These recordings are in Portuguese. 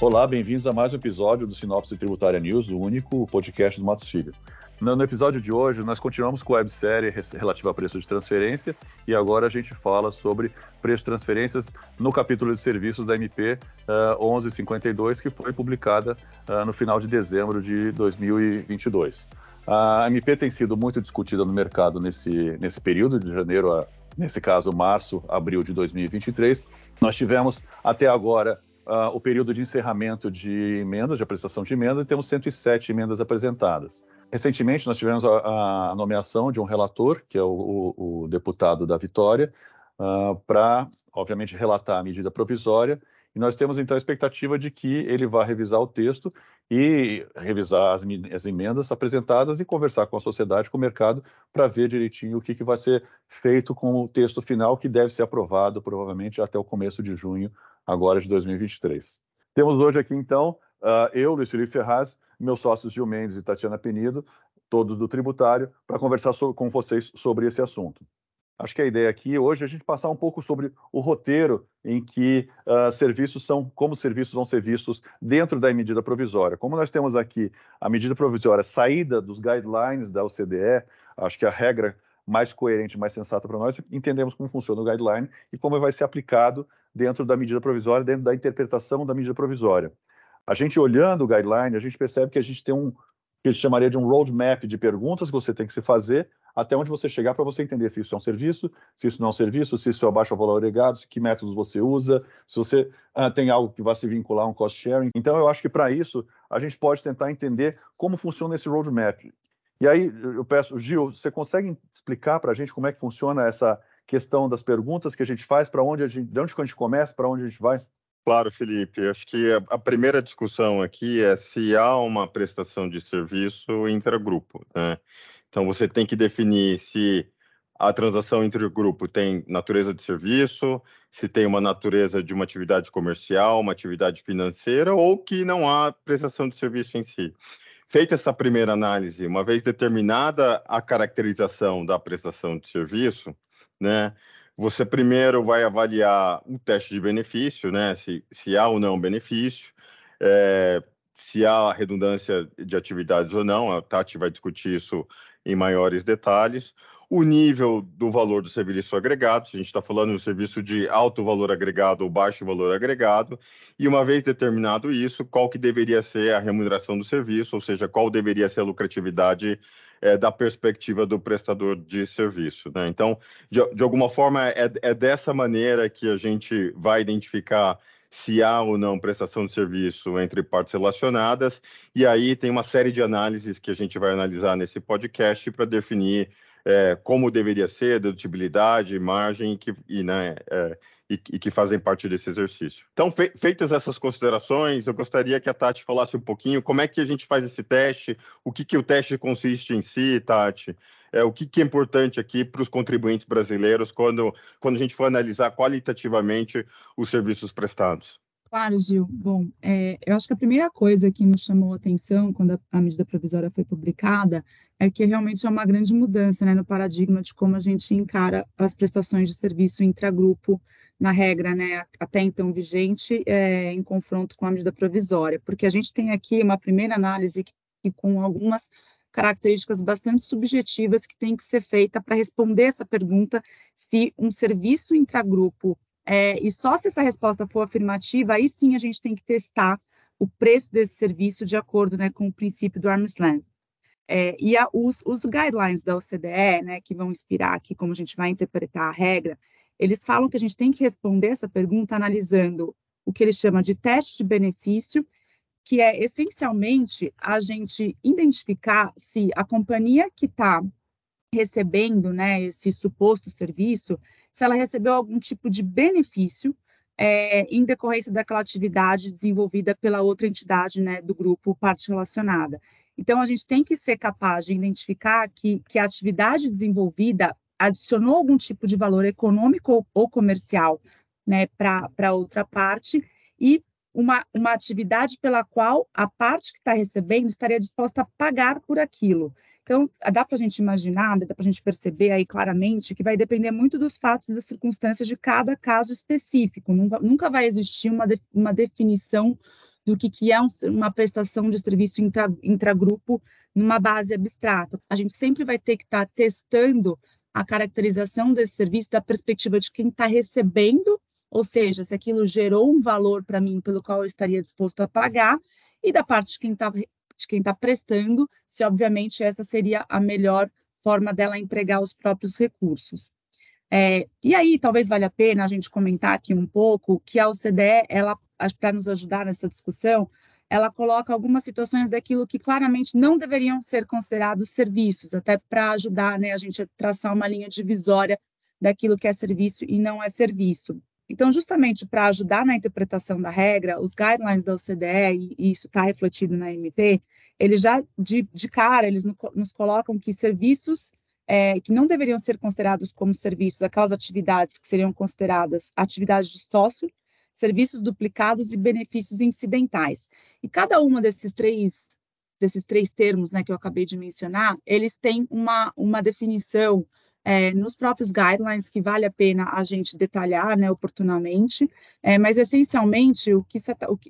Olá, bem-vindos a mais um episódio do Sinopse Tributária News, o único podcast do Matos Filho. No, episódio de hoje, nós continuamos com a websérie relativa a preço de transferência e agora a gente fala sobre preço de transferências no capítulo de serviços da MP uh, 1152, que foi publicada uh, no final de dezembro de 2022. A MP tem sido muito discutida no mercado nesse, nesse período, de janeiro a, nesse caso, março, abril de 2023. Nós tivemos até agora uh, o período de encerramento de emendas, de apreciação de emenda, e temos 107 emendas apresentadas. Recentemente, nós tivemos a, a nomeação de um relator, que é o, o, o deputado da Vitória, uh, para, obviamente, relatar a medida provisória. E nós temos, então, a expectativa de que ele vá revisar o texto e revisar as, as emendas apresentadas e conversar com a sociedade, com o mercado, para ver direitinho o que, que vai ser feito com o texto final, que deve ser aprovado, provavelmente, até o começo de junho agora de 2023. Temos hoje aqui, então, uh, eu, Luiz Felipe Ferraz, meus sócios Gil Mendes e Tatiana Penido, todos do tributário, para conversar so com vocês sobre esse assunto. Acho que a ideia aqui hoje é a gente passar um pouco sobre o roteiro em que uh, serviços são, como serviços vão ser vistos dentro da medida provisória. Como nós temos aqui a medida provisória saída dos guidelines da OCDE, acho que a regra mais coerente, mais sensata para nós, entendemos como funciona o guideline e como vai ser aplicado dentro da medida provisória, dentro da interpretação da medida provisória. A gente olhando o guideline, a gente percebe que a gente tem um que gente chamaria de um roadmap de perguntas que você tem que se fazer até onde você chegar para você entender se isso é um serviço, se isso não é um serviço, se isso é baixo valor agregado, que métodos você usa, se você ah, tem algo que vai se vincular a um cost sharing. Então, eu acho que para isso a gente pode tentar entender como funciona esse roadmap. E aí eu peço, Gil, você consegue explicar para a gente como é que funciona essa questão das perguntas que a gente faz, para onde a gente, de onde a gente começa, para onde a gente vai? Claro, Felipe. Acho que a, a, primeira discussão aqui é se há uma prestação de serviço intragrupo. Né? Então, você tem que definir se a transação entre o grupo tem natureza de serviço, se tem uma natureza de uma atividade comercial, uma atividade financeira, ou que não há prestação de serviço em si. Feita essa primeira análise, uma vez determinada a caracterização da prestação de serviço, né, você primeiro vai avaliar o teste de benefício, né, se, se há ou não benefício, é, se há redundância de atividades ou não, a Tati vai discutir isso em maiores detalhes o nível do valor do serviço agregado, se a gente está falando de serviço de alto valor agregado ou baixo valor agregado, e uma vez determinado isso, qual que deveria ser a remuneração do serviço, ou seja, qual deveria ser a lucratividade é, da perspectiva do prestador de serviço. Né? Então, de, de, alguma forma, é, é dessa maneira que a gente vai identificar se há ou não prestação de serviço entre partes relacionadas, e aí tem uma série de análises que a gente vai analisar nesse podcast para definir é, como deveria ser, dedutibilidade, margem que, e, né, é, e, e, que fazem parte desse exercício. Então, fe, feitas essas considerações, eu gostaria que a Tati falasse um pouquinho como é que a gente faz esse teste, o que, que o teste consiste em si, Tati, é, o que, que é importante aqui para os contribuintes brasileiros quando, quando a gente for analisar qualitativamente os serviços prestados. Claro, Gil. Bom, é, eu acho que a primeira coisa que nos chamou a atenção quando a, a, medida provisória foi publicada é que realmente é uma grande mudança né, no paradigma de como a gente encara as prestações de serviço intragrupo na regra, né, até então vigente, é, em confronto com a medida provisória, porque a gente tem aqui uma primeira análise que, que com algumas características bastante subjetivas que tem que ser feita para responder essa pergunta se um serviço intragrupo é, e só se essa resposta for afirmativa, aí sim a gente tem que testar o preço desse serviço de acordo né, com o princípio do arm's length. É, e a, os, os, guidelines da OCDE, né, que vão inspirar aqui como a gente vai interpretar a regra, eles falam que a gente tem que responder essa pergunta analisando o que eles chamam de teste de benefício, que é essencialmente a gente identificar se a companhia que está recebendo né, esse suposto serviço, se ela recebeu algum tipo de benefício é, em decorrência daquela atividade desenvolvida pela outra entidade né, do grupo parte relacionada. Então, a gente tem que ser capaz de identificar que, que a atividade desenvolvida adicionou algum tipo de valor econômico ou, comercial né, para outra parte e uma, uma atividade pela qual a parte que está recebendo estaria disposta a pagar por aquilo. Então, dá para a gente imaginar, dá para a gente perceber aí claramente que vai depender muito dos fatos e das circunstâncias de cada caso específico. Nunca, nunca vai existir uma, de, uma definição do que, que é um, uma prestação de serviço intra, intragrupo numa base abstrata. A gente sempre vai ter que estar tá testando a caracterização desse serviço da perspectiva de quem está recebendo, ou seja, se aquilo gerou um valor para mim pelo qual eu estaria disposto a pagar, e da parte de quem está está prestando, se obviamente essa seria a melhor forma dela empregar os próprios recursos. É, e aí, talvez valha a pena a gente comentar aqui um pouco que a OCDE, para nos ajudar nessa discussão, ela coloca algumas situações daquilo que claramente não deveriam ser considerados serviços, até para ajudar né, a gente a traçar uma linha divisória daquilo que é serviço e não é serviço. Então, justamente para ajudar na interpretação da regra, os guidelines da OCDE, e isso está refletido na MP, eles já, de, de cara, eles no, nos colocam que serviços é, que não deveriam ser considerados como serviços, aquelas atividades que seriam consideradas atividades de sócio, serviços duplicados e benefícios incidentais. E cada uma desses três, desses três termos né, que eu acabei de mencionar, eles têm uma, uma definição é, nos próprios guidelines que vale a pena a gente detalhar né, oportunamente, é, mas essencialmente o que,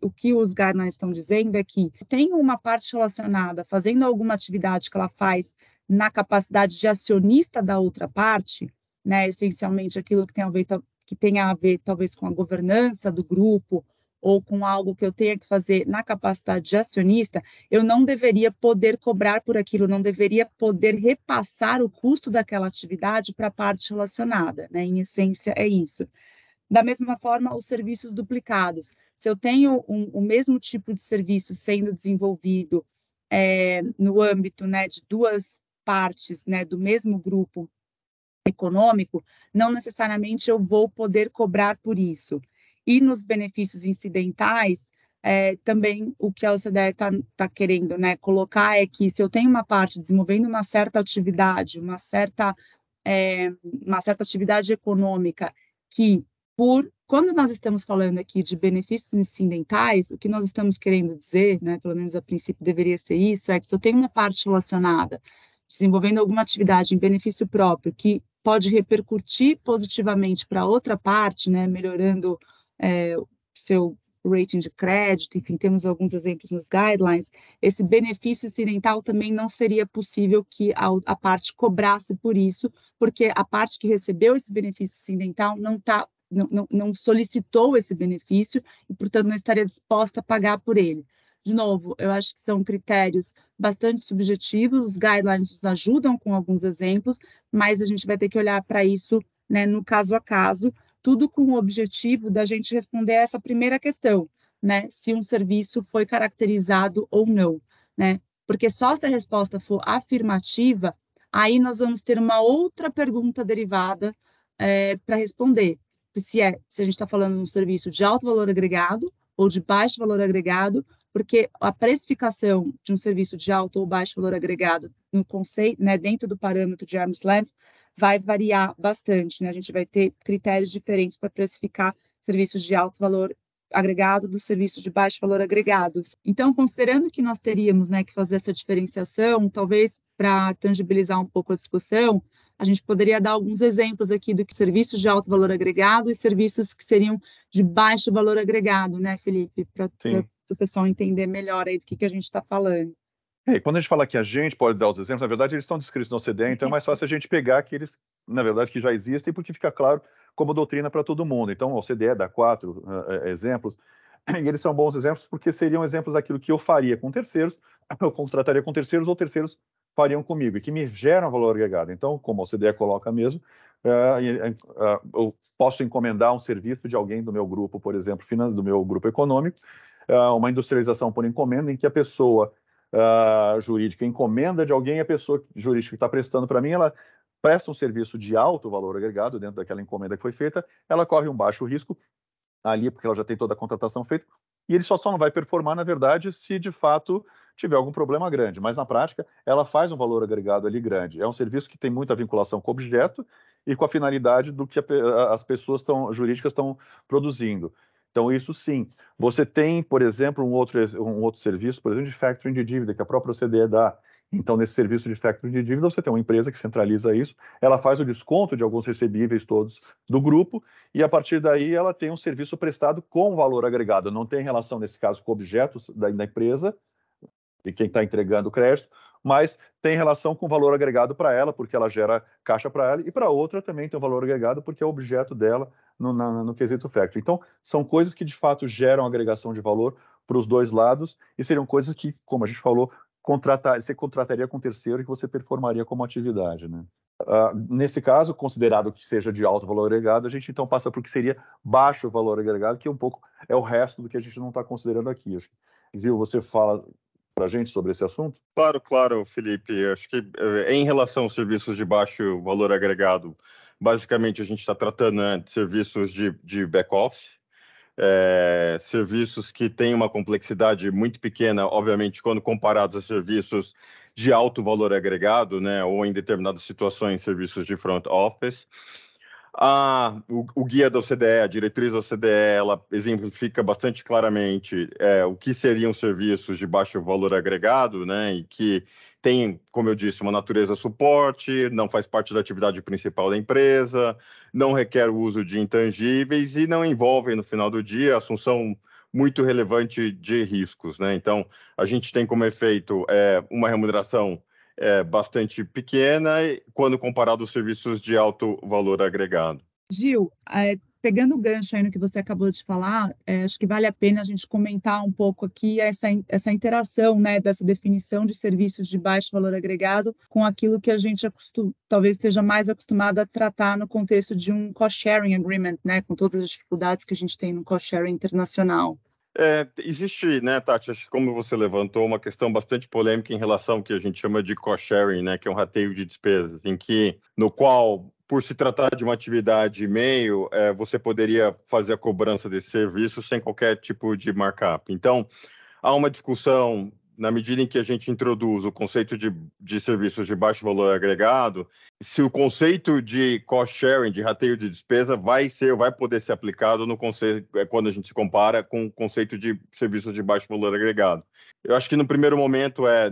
o que os guidelines estão dizendo é que tem uma parte relacionada fazendo alguma atividade que ela faz na capacidade de acionista da outra parte, né, essencialmente aquilo que tem a ver, que tem a ver talvez com a governança do grupo ou com algo que eu tenha que fazer na capacidade de acionista, eu não deveria poder cobrar por aquilo, não deveria poder repassar o custo daquela atividade para a parte relacionada, né? Em essência, é isso. Da mesma forma, os serviços duplicados. Se eu tenho um, o mesmo tipo de serviço sendo desenvolvido é, no âmbito né, de duas partes né, do mesmo grupo econômico, não necessariamente eu vou poder cobrar por isso. E nos benefícios incidentais, é, também o que a OCDE está tá querendo né, colocar é que se eu tenho uma parte desenvolvendo uma certa atividade, uma certa, é, uma certa atividade econômica que por quando nós estamos falando aqui de benefícios incidentais, o que nós estamos querendo dizer, né, pelo menos a princípio deveria ser isso, é que se eu tenho uma parte relacionada desenvolvendo alguma atividade em benefício próprio que pode repercutir positivamente para outra parte, né, melhorando é, seu rating de crédito, enfim, temos alguns exemplos nos guidelines, esse benefício incidental também não seria possível que a, a, parte cobrasse por isso, porque a parte que recebeu esse benefício incidental não, tá, não, não, não solicitou esse benefício e, portanto, não estaria disposta a pagar por ele. De novo, eu acho que são critérios bastante subjetivos, os guidelines nos ajudam com alguns exemplos, mas a gente vai ter que olhar para isso né, no caso a caso, tudo com o objetivo da gente responder essa primeira questão, né? Se um serviço foi caracterizado ou não, né? Porque só se a resposta for afirmativa, aí nós vamos ter uma outra pergunta derivada é, para responder. Se, é, se a gente está falando de um serviço de alto valor agregado ou de baixo valor agregado, porque a precificação de um serviço de alto ou baixo valor agregado no conceito, né, dentro do parâmetro de arm's length, vai variar bastante. Né? A gente vai ter critérios diferentes para precificar serviços de alto valor agregado dos serviços de baixo valor agregados. Então, considerando que nós teríamos né, que fazer essa diferenciação, talvez para tangibilizar um pouco a discussão, a gente poderia dar alguns exemplos aqui do que serviços de alto valor agregado e serviços que seriam de baixo valor agregado, né, Felipe? Para o pessoal entender melhor aí do que, que a gente está falando. É, quando a gente fala que a gente pode dar os exemplos, na verdade eles estão descritos no OCDE, então é mais fácil a gente pegar aqueles, na verdade, que já existem, porque fica claro como doutrina para todo mundo. Então, o OCDE dá quatro uh, exemplos, e eles são bons exemplos porque seriam exemplos daquilo que eu faria com terceiros, eu contrataria com terceiros ou terceiros fariam comigo, e que me geram valor agregado. Então, como a OCDE coloca mesmo, uh, uh, eu posso encomendar um serviço de alguém do meu grupo, por exemplo, do meu grupo econômico, uma industrialização por encomenda, em que a pessoa uh, jurídica encomenda de alguém, a pessoa jurídica que está prestando para mim, ela presta um serviço de alto valor agregado dentro daquela encomenda que foi feita, ela corre um baixo risco ali, porque ela já tem toda a contratação feita, e ele só, só não vai performar, na verdade, se de fato tiver algum problema grande. Mas na prática, ela faz um valor agregado ali grande. É um serviço que tem muita vinculação com o objeto e com a finalidade do que a, as pessoas tão, jurídicas estão produzindo. Então, isso sim. Você tem, por exemplo, um outro, um outro serviço, por exemplo, de factoring de dívida, que a própria OCDE dá, Então, nesse serviço de factoring de dívida, você tem uma empresa que centraliza isso, ela faz o desconto de alguns recebíveis todos do grupo, e a partir daí ela tem um serviço prestado com valor agregado. Não tem relação, nesse caso, com objetos da, da empresa, de quem está entregando o crédito, mas tem relação com valor agregado para ela, porque ela gera caixa para ela, e para outra também tem um valor agregado, porque é objeto dela no, na, no quesito factoring. Então, são coisas que de fato geram agregação de valor para os dois lados, e seriam coisas que, como a gente falou, contratar, você contrataria com terceiro e que você performaria como atividade, né? Uh, nesse caso, considerado que seja de alto valor agregado, a gente então passa para o que seria baixo valor agregado, que é um pouco é o resto do que a gente não está considerando aqui. Gil, você fala para a gente sobre esse assunto? Claro, claro, Felipe. Acho que eh, em relação aos serviços de baixo valor agregado, basicamente a gente está tratando né, de serviços de, de back-office, é, serviços que têm uma complexidade muito pequena, obviamente, quando comparados a serviços de alto valor agregado, né, ou em determinadas situações, serviços de front office. A, o, o, guia da OCDE, a diretriz da OCDE, ela exemplifica bastante claramente é, o que seriam serviços de baixo valor agregado, né, e que tem, como eu disse, uma natureza suporte, não faz parte da atividade principal da empresa, não requer o uso de intangíveis e não envolvem, no final do dia, a assunção muito relevante de riscos. Né? Então, a gente tem como efeito é, uma remuneração é, bastante pequena quando comparado aos serviços de alto valor agregado. Gil, é, pegando o gancho aí no que você acabou de falar, é, acho que vale a pena a gente comentar um pouco aqui essa, essa interação, né, dessa definição de serviços de baixo valor agregado com aquilo que a gente acostum, talvez esteja mais acostumado a tratar no contexto de um cost-sharing agreement, né, com todas as dificuldades que a gente tem no cost-sharing internacional. É, existe, né, Tati, acho que como você levantou, uma questão bastante polêmica em relação ao que a gente chama de cost-sharing, né, que é um rateio de despesas, em que, no qual por se tratar de uma atividade e-mail, é, você poderia fazer a cobrança desse serviço sem qualquer tipo de markup. Então, há uma discussão, na medida em que a gente introduz o conceito de, de serviços de baixo valor agregado, se o conceito de cost sharing, de rateio de despesa, vai ser, vai poder ser aplicado no conceito, é, quando a gente se compara com o conceito de serviços de baixo valor agregado. Eu acho que no primeiro momento é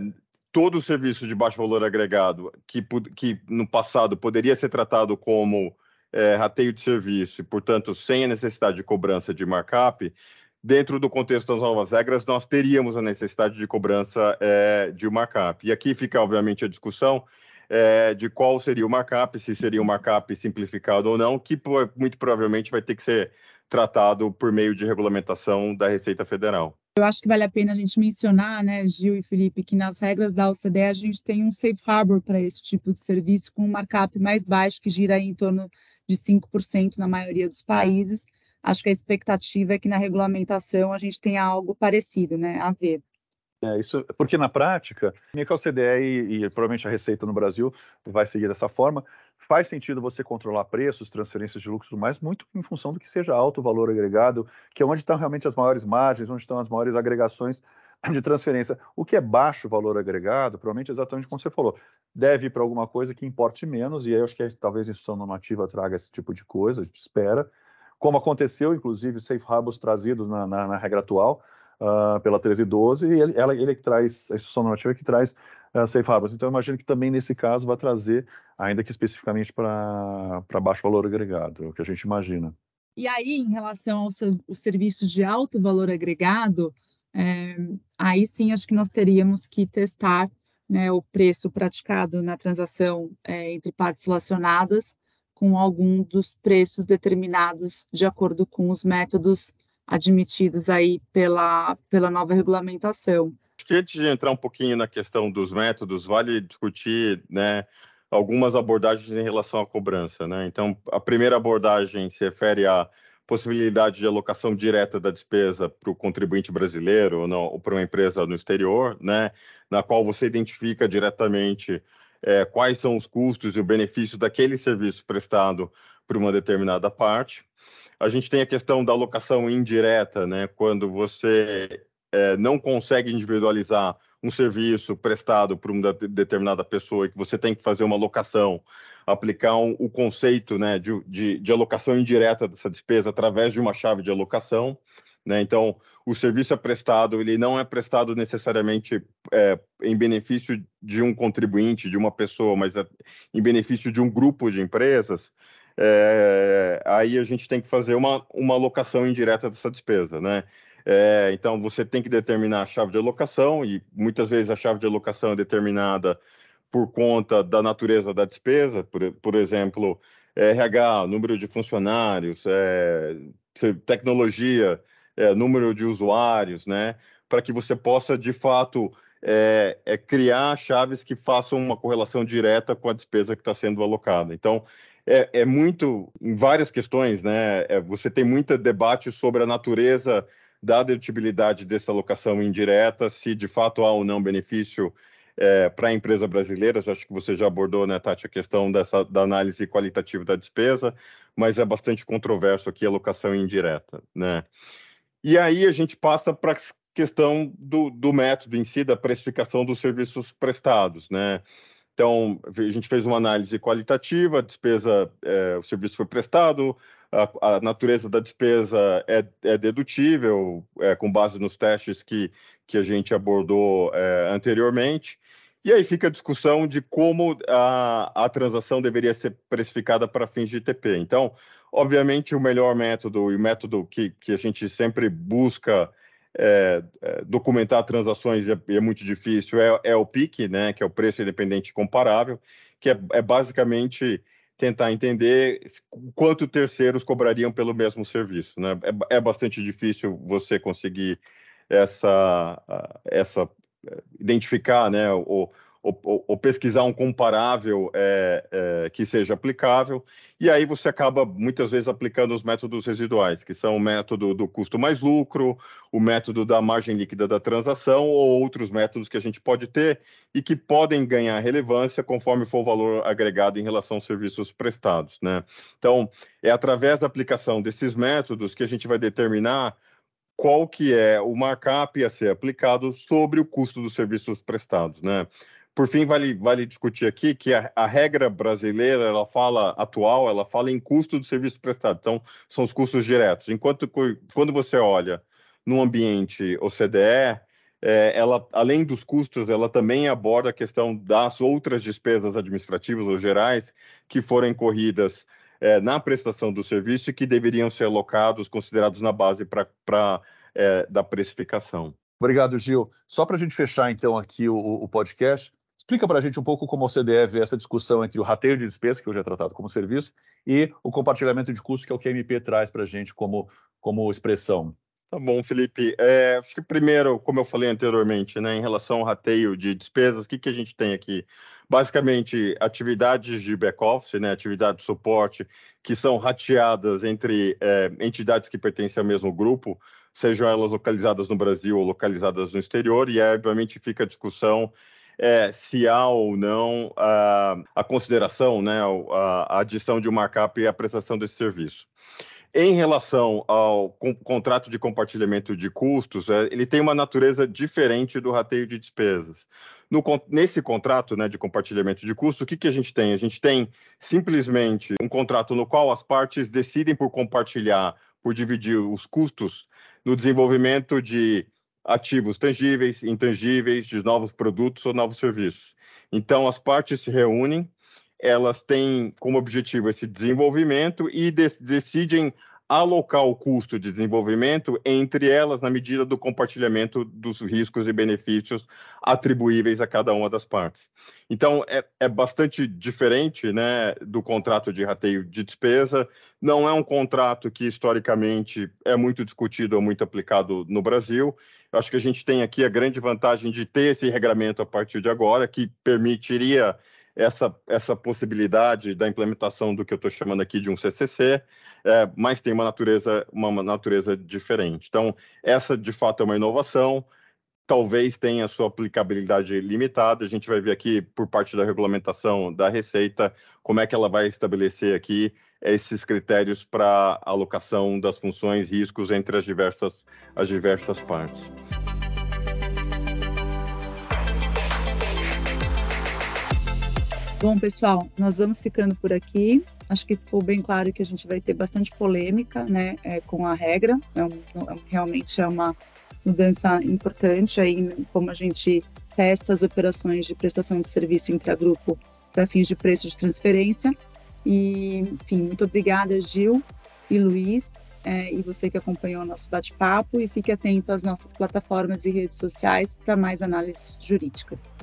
todo o serviço de baixo valor agregado, que, que no passado poderia ser tratado como é, rateio de serviço e, portanto, sem a necessidade de cobrança de markup, dentro do contexto das novas regras, nós teríamos a necessidade de cobrança é, de markup. E aqui fica, obviamente, a discussão é, de qual seria o markup, se seria um markup simplificado ou não, que muito provavelmente vai ter que ser tratado por meio de regulamentação da Receita Federal. Eu acho que vale a pena a gente mencionar, né, Gil e Felipe, que nas regras da OCDE a gente tem um safe harbor para esse tipo de serviço com um markup mais baixo, que gira em torno de 5% na maioria dos países. Acho que a expectativa é que na regulamentação a gente tenha algo parecido, né, a ver. É, isso, porque na prática, a OCDE e, e provavelmente a Receita no Brasil vai seguir dessa forma, faz sentido você controlar preços, transferências de lucros tudo mais, muito em função do que seja alto valor agregado, que é onde estão realmente as maiores margens, onde estão as maiores agregações de transferência. O que é baixo valor agregado, provavelmente exatamente como você falou, deve ir para alguma coisa que importe menos, e aí eu acho que talvez a instituição normativa traga esse tipo de coisa, a gente espera, como aconteceu, inclusive, safe harbors trazidos na, na, na regra atual, uh, pela 1312, e ele, ela, ele é que traz, a instituição normativa é que traz uh, safe harbors. Então, eu imagino que também nesse caso vai trazer, ainda que especificamente para baixo valor agregado, é o que a gente imagina. E aí, em relação aos serviços de alto valor agregado, é, aí sim acho que nós teríamos que testar né, o preço praticado na transação é, entre partes relacionadas com algum dos preços determinados de acordo com os métodos admitidos aí pela, pela nova regulamentação. Acho que antes de entrar um pouquinho na questão dos métodos, vale discutir né, algumas abordagens em relação à cobrança. Né? Então, a primeira abordagem se refere à possibilidade de alocação direta da despesa para o contribuinte brasileiro ou, não, ou para uma empresa no exterior, né, na qual você identifica diretamente é, quais são os custos e o benefício daquele serviço prestado por uma determinada parte. A gente tem a questão da alocação indireta, né? Quando você é, não consegue individualizar um serviço prestado por uma determinada pessoa e que você tem que fazer uma alocação, aplicar um, o conceito né, de, de, de, alocação indireta dessa despesa através de uma chave de alocação. Né? Então, o serviço é prestado, ele não é prestado necessariamente é, em benefício de um contribuinte, de uma pessoa, mas é em benefício de um grupo de empresas. É, aí a gente tem que fazer uma, uma alocação indireta dessa despesa, né? É, então você tem que determinar a chave de alocação e muitas vezes a chave de alocação é determinada por conta da natureza da despesa, por, por exemplo, RH, número de funcionários, é, tecnologia, é, número de usuários, né? Para que você possa, de fato, é, é, criar chaves que façam uma correlação direta com a despesa que está sendo alocada. Então, é, é, muito, em várias questões, né? É, você tem muito debate sobre a natureza da dedutibilidade dessa alocação indireta, se de fato há ou não benefício é, para a empresa brasileira. Acho que você já abordou, né, Tati, a questão dessa, da análise qualitativa da despesa, mas é bastante controverso aqui a alocação indireta, né? E aí a gente passa para a questão do, do, método em si, da precificação dos serviços prestados, né? Então, a gente fez uma análise qualitativa, a despesa, é, o serviço foi prestado, a, a natureza da despesa é, é dedutível, é, com base nos testes que, que a gente abordou é, anteriormente. E aí fica a discussão de como a, a transação deveria ser precificada para fins de TP. Então, obviamente, o melhor método e o método que, que a gente sempre busca é, é, documentar transações é, é muito difícil é, é, o PIC, né, que é o preço independente comparável, que é, é basicamente tentar entender quanto terceiros cobrariam pelo mesmo serviço. Né? É, é bastante difícil você conseguir essa, essa identificar, né, ou, ou, pesquisar um comparável é, é, que seja aplicável, e aí você acaba muitas vezes aplicando os métodos residuais, que são o método do custo mais lucro, o método da margem líquida da transação, ou outros métodos que a gente pode ter e que podem ganhar relevância conforme for o valor agregado em relação aos serviços prestados. Né? Então, é através da aplicação desses métodos que a gente vai determinar qual que é o markup a ser aplicado sobre o custo dos serviços prestados, né? Por fim, vale, vale discutir aqui que a, a, regra brasileira, ela fala atual, ela fala em custo do serviço prestado. Então, são os custos diretos. Enquanto quando você olha no ambiente OCDE, é, ela, além dos custos, ela também aborda a questão das outras despesas administrativas ou gerais que foram incorridas é, na prestação do serviço e que deveriam ser alocados, considerados na base para é, da precificação. Obrigado, Gil. Só para a gente fechar então aqui o, o podcast, explica para a gente um pouco como você deve essa discussão entre o rateio de despesa, que hoje é tratado como serviço, e o compartilhamento de custos, que é o que a MP traz para a gente como, como expressão. Tá bom, Felipe. É, acho que primeiro, como eu falei anteriormente, né, em relação ao rateio de despesas, o que, que a gente tem aqui? basicamente atividades de back-office, né, atividade de suporte, que são rateadas entre é, entidades que pertencem ao mesmo grupo, sejam elas localizadas no Brasil ou localizadas no exterior, e aí, obviamente, fica a discussão é, se há ou não a, a consideração, né, a, a adição de um markup e a prestação desse serviço. Em relação ao contrato de compartilhamento de custos, é, ele tem uma natureza diferente do rateio de despesas. No, nesse contrato né, de compartilhamento de custos, o que, que a gente tem? A gente tem simplesmente um contrato no qual as partes decidem por compartilhar, por dividir os custos no desenvolvimento de ativos tangíveis, intangíveis, de novos produtos ou novos serviços. Então, as partes se reúnem elas têm como objetivo esse desenvolvimento e de decidem alocar o custo de desenvolvimento entre elas na medida do compartilhamento dos riscos e benefícios atribuíveis a cada uma das partes. Então, é, é bastante diferente né, do contrato de rateio de despesa. Não é um contrato que, historicamente, é muito discutido ou muito aplicado no Brasil. Eu acho que a gente tem aqui a grande vantagem de ter esse regramento a partir de agora, que permitiria essa, essa possibilidade da implementação do que eu estou chamando aqui de um CCC, é, mas tem uma natureza, uma natureza diferente. Então, essa de fato é uma inovação, talvez tenha sua aplicabilidade limitada. A gente vai ver aqui, por parte da regulamentação da Receita, como é que ela vai estabelecer aqui esses critérios para alocação das funções, riscos entre as diversas, as diversas partes. Bom, pessoal, nós vamos ficando por aqui. Acho que ficou bem claro que a gente vai ter bastante polêmica né, é, com a regra. É um, é, realmente é uma mudança importante aí como a gente testa as operações de prestação de serviço intragrupo para fins de preço de transferência. E, enfim, muito obrigada, Gil e Luiz, é, e você que acompanhou o nosso bate-papo. E fique atento às nossas plataformas e redes sociais para mais análises jurídicas.